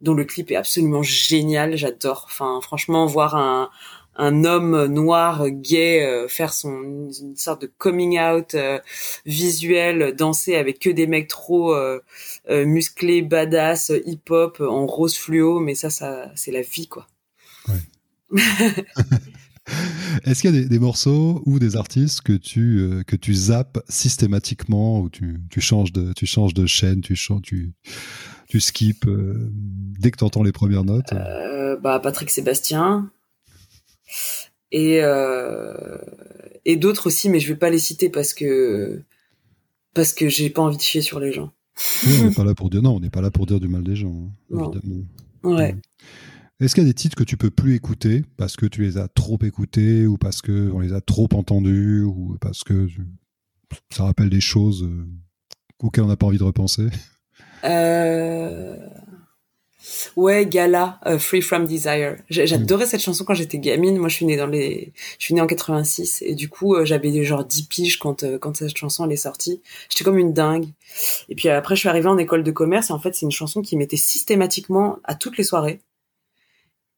dont le clip est absolument génial. J'adore. Enfin, franchement, voir un un homme noir gay euh, faire son une sorte de coming out euh, visuel danser avec que des mecs trop euh, musclés badass hip hop en rose fluo. Mais ça ça c'est la vie quoi. Ouais. Est-ce qu'il y a des, morceaux ou des artistes que tu que tu zappes systématiquement ou tu, tu changes de tu changes de chaîne tu changes tu tu skips dès que tu entends les premières notes? Bah Patrick Sébastien et euh, et d'autres aussi, mais je vais pas les citer parce que parce que j'ai pas envie de chier sur les gens. on n'est pas là pour dire non, on n'est pas là pour dire du mal des gens, hein, évidemment. Ouais. Est-ce qu'il y a des titres que tu peux plus écouter parce que tu les as trop écoutés ou parce que on les a trop entendus ou parce que ça rappelle des choses euh, auxquelles on n'a pas envie de repenser? Euh... Ouais, Gala, euh, Free From Desire. J'adorais cette chanson quand j'étais gamine. Moi, je suis née dans les, je suis née en 86 et du coup, euh, j'avais genre 10 piges quand euh, quand cette chanson elle est sortie. J'étais comme une dingue. Et puis après, je suis arrivée en école de commerce et en fait, c'est une chanson qui mettait systématiquement à toutes les soirées.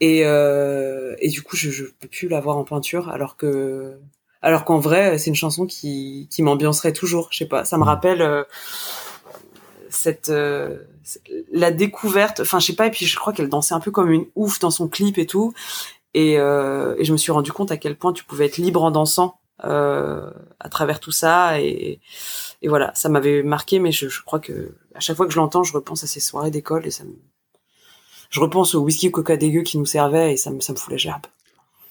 Et et du coup, je, je peux plus la voir en peinture alors que alors qu'en vrai, c'est une chanson qui qui m'ambiancerait toujours. Je sais pas, ça me rappelle cette euh, la découverte enfin je sais pas et puis je crois qu'elle dansait un peu comme une ouf dans son clip et tout. Et, euh, et je me suis rendu compte à quel point tu pouvais être libre en dansant euh, à travers tout ça. Et, et voilà ça m'avait marqué mais je, je, crois que à chaque fois que je l'entends je repense à ces soirées d'école et ça me je repense au whisky coca dégueu qui nous servait et ça me ça me fout la gerbe.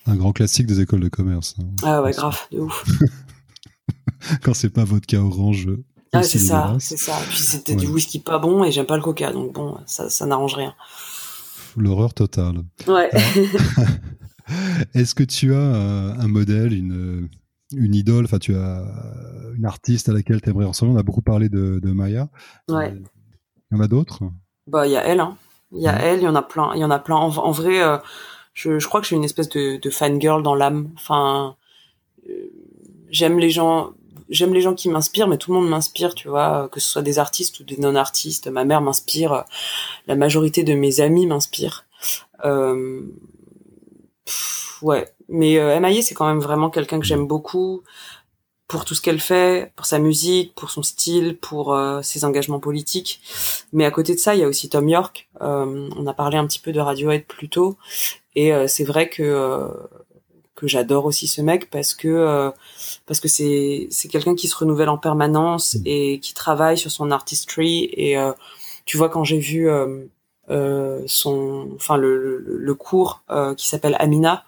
Un grand classique des écoles de commerce hein. ah ouais grave de ouf. Quand c'est pas vodka orange ah, c'est ça, c'est ça. Puis c'était du whisky pas bon et j'aime pas le coca, donc bon, ça, ça n'arrange rien. L'horreur totale. Ouais. Est-ce que tu as euh, un modèle, une, une idole, enfin tu as une artiste à laquelle tu aimerais ressembler? On a beaucoup parlé de, de Maya. Ouais. Il y en a d'autres? Bah il y a elle, hein. Il y a elle, il y en a plein. Il y en a plein. En, vrai, euh, je, je, crois que je suis une espèce de, de fangirl dans l'âme. Enfin, euh, j'aime les gens j'aime les gens qui m'inspirent, mais tout le monde m'inspire, tu vois, que ce soit des artistes ou des non-artistes. Ma mère m'inspire, la majorité de mes amis m'inspirent. Euh, ouais, mais euh, c'est quand même vraiment quelqu'un que j'aime beaucoup pour tout ce qu'elle fait, pour sa musique, pour son style, pour euh, ses engagements politiques. Mais à côté de ça, il y a aussi Tom York. Euh, on a parlé un petit peu de Radiohead plus tôt, et euh, c'est vrai que que j'adore aussi ce mec parce que parce que c'est c'est quelqu'un qui se renouvelle en permanence et qui travaille sur son artistry. Et tu vois, quand j'ai vu son, enfin le, le, le cours qui s'appelle Amina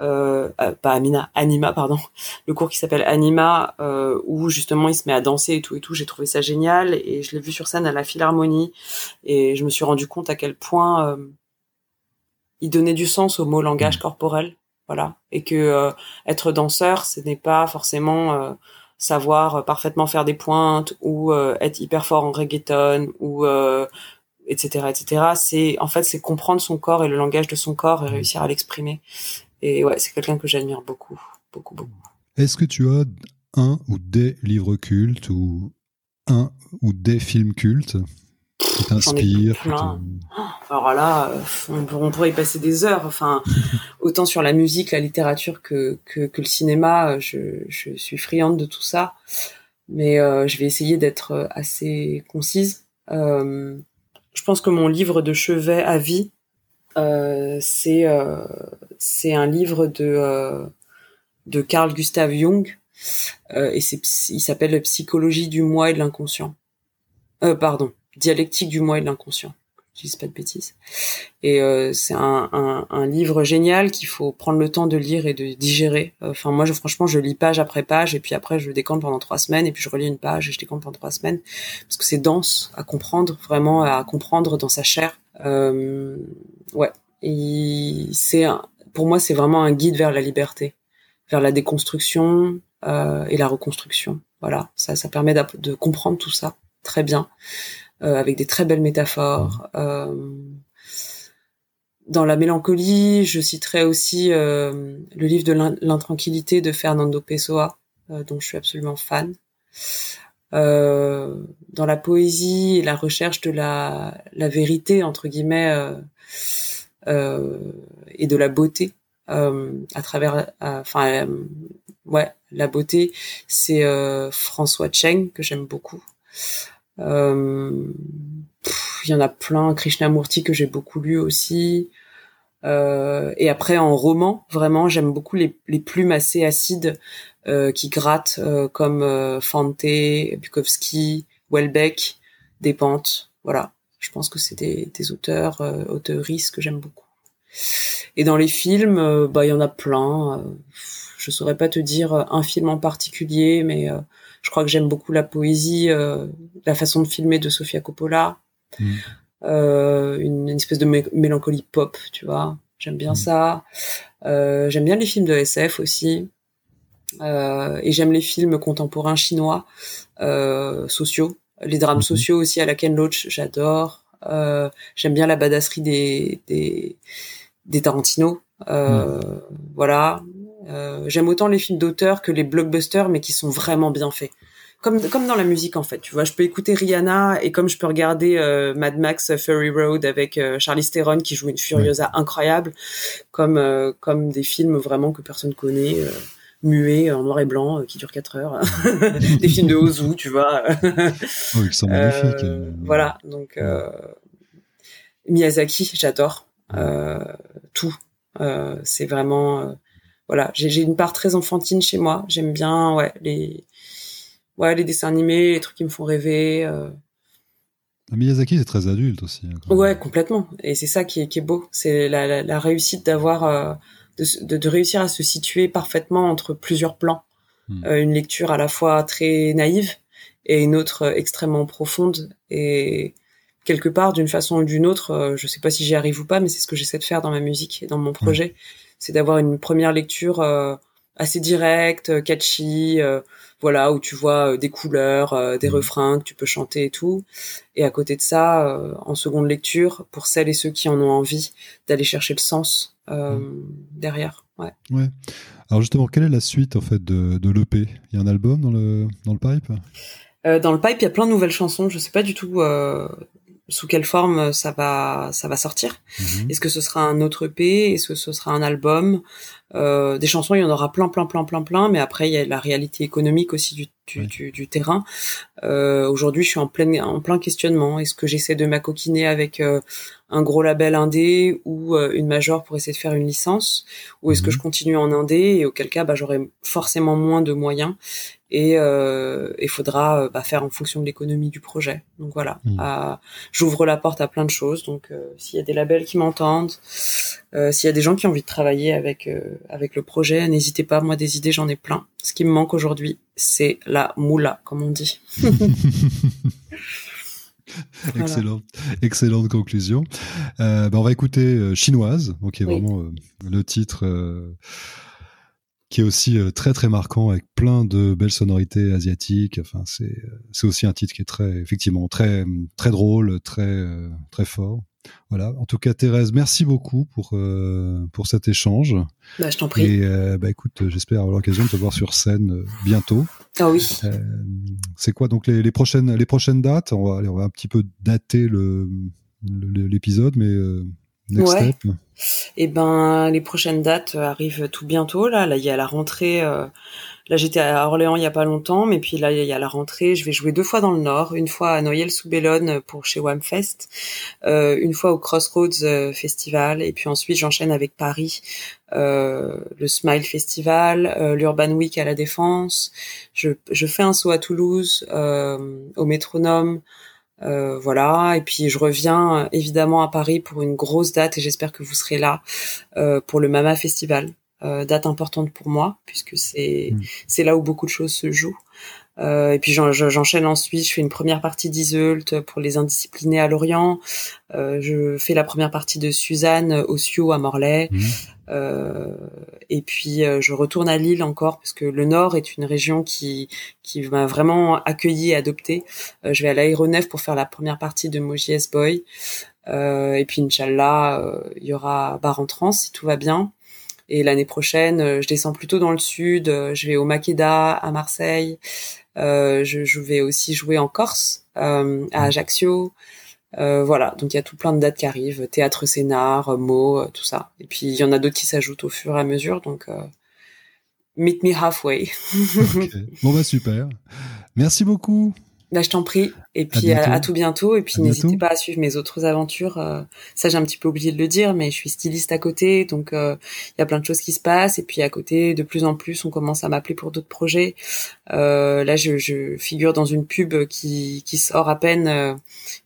euh, euh, pas Amina, Anima, pardon, le cours qui s'appelle Anima, euh, où justement il se met à danser et tout et tout. J'ai trouvé ça génial et je l'ai vu sur scène à la Philharmonie et je me suis rendu compte à quel point euh, il donnait du sens au mot langage corporel, voilà, et que euh, être danseur, ce n'est pas forcément savoir parfaitement faire des pointes ou être hyper fort en reggaeton ou etc etc c'est en fait c'est comprendre son corps et le langage de son corps et réussir à l'exprimer. Et ouais, c'est quelqu'un que j'admire beaucoup, beaucoup, beaucoup. Est-ce que tu as un ou des livres cultes ou un ou des films cultes? Qui t'inspirent Alors là, on, pourrait y passer des heures. Enfin, autant sur la musique, la littérature que, que, le cinéma, je, je, suis friande de tout ça. Mais euh, je vais essayer d'être assez concise. Euh, je pense que mon livre de chevet à vie, euh, c'est euh, c'est un livre de euh, de Carl Gustav Jung et c'est il s'appelle Psychologie du moi et de l'inconscient. pardon, dialectique du moi et de l'inconscient. Je dis pas de bêtises. Et c'est un, un, un, livre génial qu'il faut prendre le temps de lire et de digérer. Enfin, moi, je, franchement, je lis page après page et puis après, je décante pendant trois semaines et puis je relis une page et je décante pendant trois semaines parce que c'est dense à comprendre, vraiment à comprendre dans sa chair. Euh, ouais. C'est pour moi, c'est vraiment un guide vers la liberté, vers la déconstruction euh, et la reconstruction. Voilà, ça, ça permet de comprendre tout ça très bien, euh, avec des très belles métaphores. Euh, dans la mélancolie, je citerai aussi euh, le livre de l'intranquillité de Fernando Pessoa, euh, dont je suis absolument fan. Euh, dans la poésie et la recherche de la, la vérité entre guillemets euh, euh, et de la beauté euh, à travers, enfin ouais, la beauté, c'est François Cheng que j'aime beaucoup. Il y en a plein, Krishnamurti que j'ai beaucoup lu aussi. Euh, et après en roman, vraiment, j'aime beaucoup les, les, plumes assez acides euh, qui grattent, euh, comme euh, Fante, Bukowski, Welbeck, Despentes. Voilà, je pense que c'est des, des, auteurs, euh, auteuristes que j'aime beaucoup. Et dans les films, bah il y en a plein. je saurais pas te dire un film en particulier, mais je crois que j'aime beaucoup la poésie, la façon de filmer de Sofia Coppola. Mm. Euh, une, espèce de mélancolie pop, tu vois. J'aime bien mm. ça. Euh, j'aime bien les films de SF aussi. Euh, et j'aime les films contemporains chinois, sociaux. Les drames mm-hmm. sociaux aussi à la Ken Loach, j'adore. j'aime bien la badasserie des, des, des Tarantino. Mm. Voilà. J'aime autant les films d'auteur que les blockbusters, mais qui sont vraiment bien faits. Comme comme dans la musique en fait tu vois. Je peux écouter Rihanna et comme je peux regarder euh, Mad Max Fury Road avec euh, Charlize Theron qui joue une Furiosa incroyable comme euh, comme des films vraiment que personne connaît muets en noir et blanc qui durent 4 heures. Des films de Ozu tu vois. Oui, ils sont magnifiques voilà donc Miyazaki j'adore tout. C'est vraiment voilà j'ai une part très enfantine chez moi j'aime bien ouais les ouais, les dessins animés, les trucs qui me font rêver. Euh. Miyazaki, c'est très adulte aussi. Hein, ouais, complètement. Et c'est ça qui est, qui est beau. C'est la, la, la, réussite d'avoir, euh, de, de, réussir à se situer parfaitement entre plusieurs plans. Hmm. Euh, une lecture à la fois très naïve et une autre extrêmement profonde. Et quelque part, d'une façon ou d'une autre, je sais pas si j'y arrive ou pas, mais c'est ce que j'essaie de faire dans ma musique et dans mon hmm. C'est d'avoir une première lecture assez directe, catchy, voilà où tu vois euh, des couleurs, euh, des mmh. refrains que tu peux chanter et tout. Et à côté de ça, euh, en seconde lecture, pour celles et ceux qui en ont envie d'aller chercher le sens mmh. derrière. Ouais. ouais. Alors justement, quelle est la suite en fait de, de l'EP Il y a un album dans le, dans le pipe? Euh, Dans le pipe, il y a plein de nouvelles chansons. Je sais pas du tout euh, sous quelle forme ça va, ça va sortir. Mhm. Est-ce que ce sera un autre EP Est-ce que ce sera un album? Euh, Des chansons, il y en aura plein, plein, plein, plein, plein. Mais après, il y a la réalité économique aussi du, du, Ouais. du, du terrain. Euh, Aujourd'hui, je suis en plein, en plein questionnement. Est-ce que j'essaie de m'acoquiner avec euh, un gros label indé ou euh, une major pour essayer de faire une licence? Ou est-ce que Mhm. je continue en indé? Et auquel cas, bah, j'aurai forcément moins de moyens et il faudra euh, bah, faire en fonction de l'économie du projet. Donc voilà. Euh, j'ouvre la porte à plein de choses. Donc euh, s'il y a des labels qui m'entendent, euh, s'il y a des gens qui ont envie de travailler avec euh, avec le projet, n'hésitez pas. Moi, des idées, j'en ai plein. Ce qui me manque aujourd'hui, c'est la moula, comme on dit. Voilà. Excellent, excellente conclusion. Euh, ben, on va écouter euh, Chinoise, donc qui est Oui. vraiment euh, le titre euh, qui est aussi euh, très très marquant avec plein de belles sonorités asiatiques. Enfin, c'est euh, c'est aussi un titre qui est très effectivement très très drôle, très euh, très fort. Voilà. En tout cas, Thérèse, merci beaucoup pour euh, pour cet échange. Bah, je t'en prie. Et euh, bah, écoute, j'espère avoir l'occasion de te voir sur scène euh, bientôt. Ah oui. C'est quoi donc les, les prochaines les prochaines dates? On va, allez, on va un petit peu dater le l'épisode, mais next Ouais. step. Et ben, les prochaines dates euh, arrivent tout bientôt. Là, là, il y a la rentrée. euh, Là, j'étais à Orléans il y a pas longtemps, mais puis là, il y a la rentrée. Je vais jouer deux fois dans le Nord, une fois à Noyelles-sous-Bellone pour chez Wamfest, euh, une fois au Crossroads euh, Festival, et puis ensuite j'enchaîne avec Paris, euh, le Smile Festival, euh, l'Urban Week à la Défense. Je, je fais un saut à Toulouse, euh, au Métronome. Euh, voilà, et puis je reviens euh, évidemment à Paris pour une grosse date et j'espère que vous serez là euh, pour le Mama Festival, euh, date importante pour moi puisque c'est Mm. c'est là où beaucoup de choses se jouent. Euh, et puis j'en- j'en- j'enchaîne ensuite, je fais une première partie d'Iseult pour les indisciplinés à Lorient. Euh, je fais la première partie de Suzanne au Sio à Morlaix. Mhm. Euh, et puis euh, je retourne à Lille encore parce que le Nord est une région qui qui m'a vraiment accueilli et adopté. Euh, je vais à l'aéronef pour faire la première partie de Moji Boy. Euh, et puis Inch'Allah, euh, il y aura Bar en Trans si tout va bien. Et l'année prochaine, euh, je descends plutôt dans le sud. euh, Je vais au Makeda à Marseille. Euh, je, je vais aussi jouer en Corse, euh, à Ajaccio. Euh, voilà, donc il y a tout plein de dates qui arrivent, théâtre, scénar, mots, tout ça. Et puis il y en a d'autres qui s'ajoutent au fur et à mesure, donc meet me halfway. Bon bah super. Merci beaucoup. Bah, je t'en prie. Et puis à, à tout bientôt. Et puis n'hésitez pas à suivre mes autres aventures. euh, ça, j'ai un petit peu oublié de le dire, mais je suis styliste à côté, donc euh, il y a plein de choses qui se passent. Et puis à côté, de plus en plus, on commence à m'appeler pour d'autres projets. Euh, là, je, je figure dans une pub qui, qui sort à peine, euh,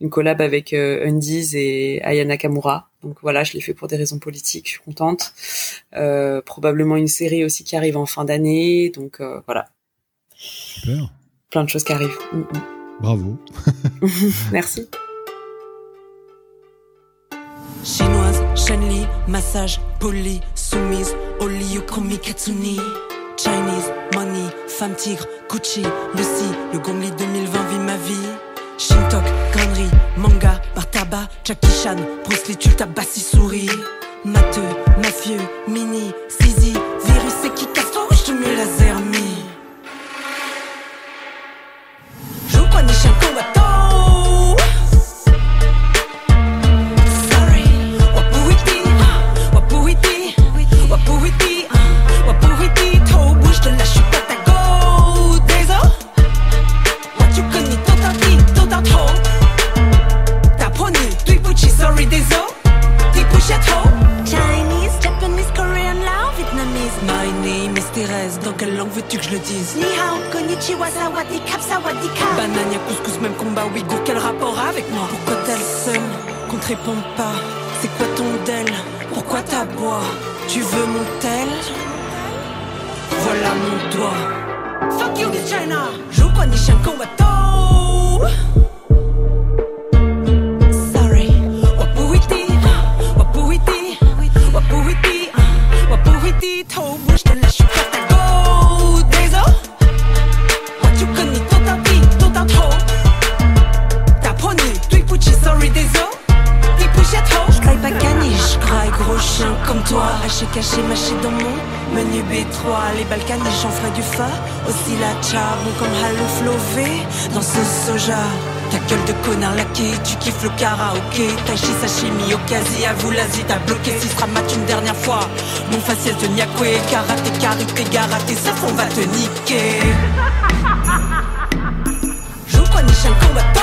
une collab avec euh, Undies et Aya Nakamura. Donc voilà, je l'ai fait pour des raisons politiques. Je suis contente. Euh, probablement une série aussi qui arrive en fin d'année. Donc euh, voilà, Super. plein de choses qui arrivent. Mm, mm. Bravo. Merci. Chinoise, Shenli, massage, poli, soumise, Oliokomi Katsuni. Chinese, money, femme tigre, Gucci, Lucy, le Gongli 2020 vit ma vie. Shintok, connerie, manga, par tabac, Jackie Chan, Bruce Lee, Tulta, souris. Matheux, mafieux, mini, 6 quelle langue veux-tu que je le dise Ni hao, konnichiwa, sawadee kap, sawadee kap. Banania, couscous, même combat, ouïghour, quel rapport avec moi Pourquoi t'as le qu'on te réponde pas C'est quoi ton del Pourquoi t'abois Tu veux mon tel Voilà mon doigt. Fuck you, Miss China. Sorry. Wapuiti Wapuiti Wapuiti Wapuiti haché caché, mâché dans mon Menu B3, les Balkaniques, j'en ferai du fa. Aussi la bon comme Halouf dans ce soja. Ta gueule de connard laqué, tu kiffes le karaoké. Taichi sashimi, okasi, à vous l'Asie T'as bloqué. Si mat une dernière fois Mon faciès de Nyakwe, karaté, karité, garaté Ça on va te niquer. Joue quoi Nishan Kombato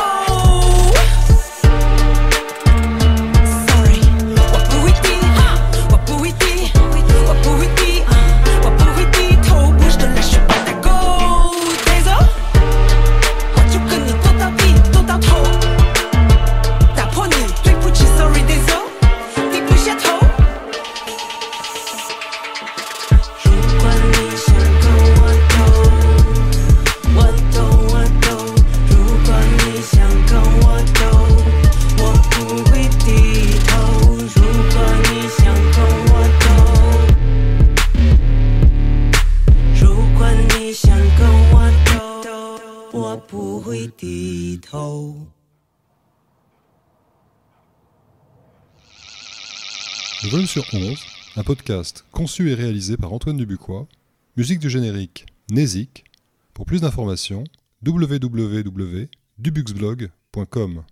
un podcast conçu et réalisé par Antoine Dubuquois, musique du générique Nézik. Pour plus d'informations, www.dubuxblog.com.